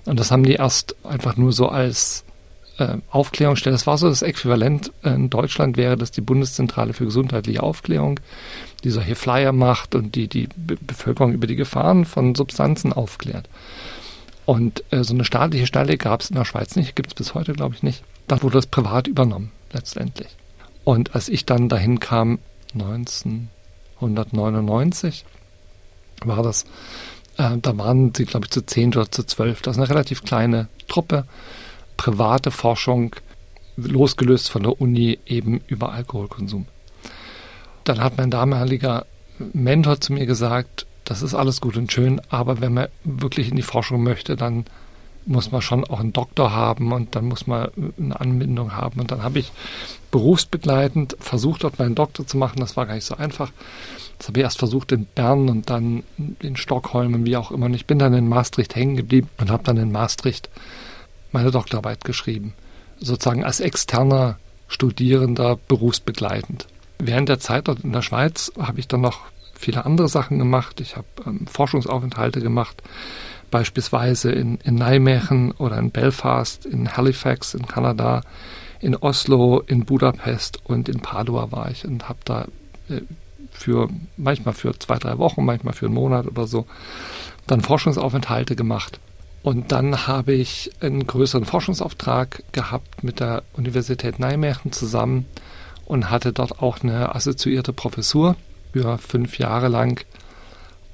Und das haben die erst einfach nur so als äh, Aufklärungsstelle. Das war so das Äquivalent in Deutschland wäre das die Bundeszentrale für gesundheitliche Aufklärung, die solche Flyer macht und die die Be Bevölkerung über die Gefahren von Substanzen aufklärt. Und äh, so eine staatliche Stelle gab es in der Schweiz nicht, gibt es bis heute, glaube ich, nicht. Da wurde das privat übernommen, letztendlich. Und als ich dann dahin kam, 1999, war das, äh, da waren sie, glaube ich, zu zehn oder zu zwölf. Das ist eine relativ kleine Truppe, private Forschung, losgelöst von der Uni eben über Alkoholkonsum. Dann hat mein damaliger Mentor zu mir gesagt, das ist alles gut und schön, aber wenn man wirklich in die Forschung möchte, dann muss man schon auch einen Doktor haben und dann muss man eine Anbindung haben. Und dann habe ich berufsbegleitend versucht, dort meinen Doktor zu machen. Das war gar nicht so einfach. Das habe ich erst versucht in Bern und dann in Stockholm und wie auch immer. Und ich bin dann in Maastricht hängen geblieben und habe dann in Maastricht meine Doktorarbeit geschrieben. Sozusagen als externer Studierender berufsbegleitend. Während der Zeit dort in der Schweiz habe ich dann noch viele andere Sachen gemacht. Ich habe ähm, Forschungsaufenthalte gemacht, beispielsweise in, in Nijmegen oder in Belfast, in Halifax in Kanada, in Oslo, in Budapest und in Padua war ich und habe da äh, für manchmal für zwei, drei Wochen, manchmal für einen Monat oder so dann Forschungsaufenthalte gemacht. Und dann habe ich einen größeren Forschungsauftrag gehabt mit der Universität Nijmegen zusammen und hatte dort auch eine assoziierte Professur für fünf Jahre lang.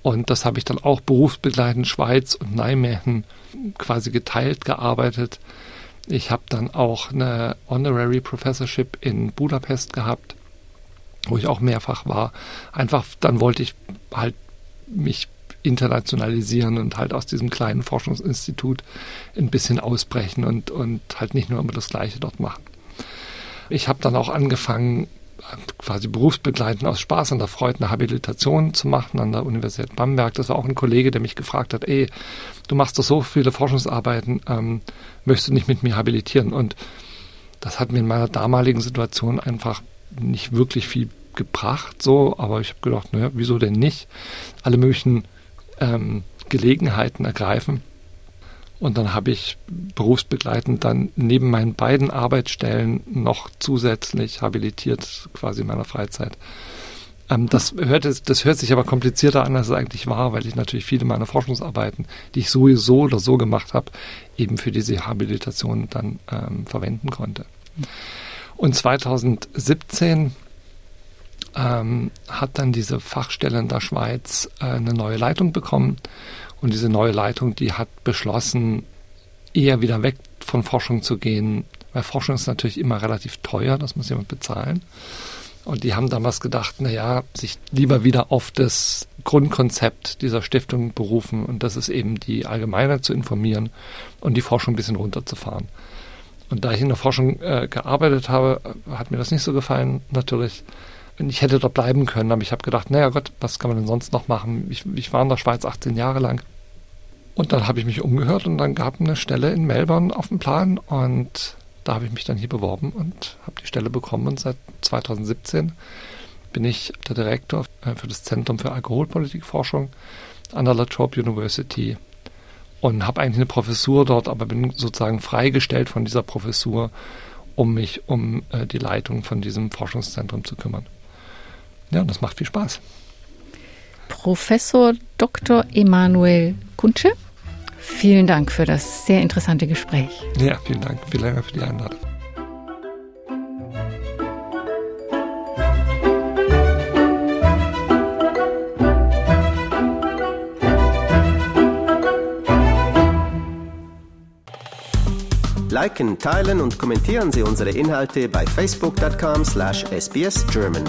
Und das habe ich dann auch berufsbegleitend Schweiz und Nijmegen quasi geteilt gearbeitet. Ich habe dann auch eine Honorary Professorship in Budapest gehabt, wo ich auch mehrfach war. Einfach, dann wollte ich halt mich internationalisieren und halt aus diesem kleinen Forschungsinstitut ein bisschen ausbrechen und, und halt nicht nur immer das Gleiche dort machen. Ich habe dann auch angefangen, quasi berufsbegleitend aus Spaß und der Freude eine Habilitation zu machen an der Universität Bamberg. Das war auch ein Kollege, der mich gefragt hat, ey, du machst doch so viele Forschungsarbeiten, ähm, möchtest du nicht mit mir habilitieren? Und das hat mir in meiner damaligen Situation einfach nicht wirklich viel gebracht, so, aber ich habe gedacht, naja, wieso denn nicht? Alle möglichen ähm, Gelegenheiten ergreifen. Und dann habe ich berufsbegleitend dann neben meinen beiden Arbeitsstellen noch zusätzlich habilitiert, quasi in meiner Freizeit. Ähm, das, hört, das hört sich aber komplizierter an, als es eigentlich war, weil ich natürlich viele meiner Forschungsarbeiten, die ich sowieso oder so gemacht habe, eben für diese Habilitation dann ähm, verwenden konnte. Und 2017 ähm, hat dann diese Fachstelle in der Schweiz äh, eine neue Leitung bekommen. Und diese neue Leitung, die hat beschlossen, eher wieder weg von Forschung zu gehen, weil Forschung ist natürlich immer relativ teuer, das muss jemand bezahlen. Und die haben damals gedacht, naja, sich lieber wieder auf das Grundkonzept dieser Stiftung berufen und das ist eben die Allgemeinheit zu informieren und die Forschung ein bisschen runterzufahren. Und da ich in der Forschung äh, gearbeitet habe, hat mir das nicht so gefallen, natürlich. Ich hätte dort bleiben können, aber ich habe gedacht, naja Gott, was kann man denn sonst noch machen? Ich, ich war in der Schweiz 18 Jahre lang. Und dann habe ich mich umgehört und dann gab eine Stelle in Melbourne auf dem Plan und da habe ich mich dann hier beworben und habe die Stelle bekommen und seit 2017 bin ich der Direktor äh, für das Zentrum für Alkoholpolitikforschung an der La Trobe University und habe eigentlich eine Professur dort, aber bin sozusagen freigestellt von dieser Professur, um mich um äh, die Leitung von diesem Forschungszentrum zu kümmern. Ja, und das macht viel Spaß.
Professor Dr. Emanuel Kuntsche, vielen Dank für das sehr interessante Gespräch.
Ja, vielen Dank. Vielen Dank für die Einladung.
Liken, teilen und kommentieren Sie unsere Inhalte bei facebook.com/sbsgerman.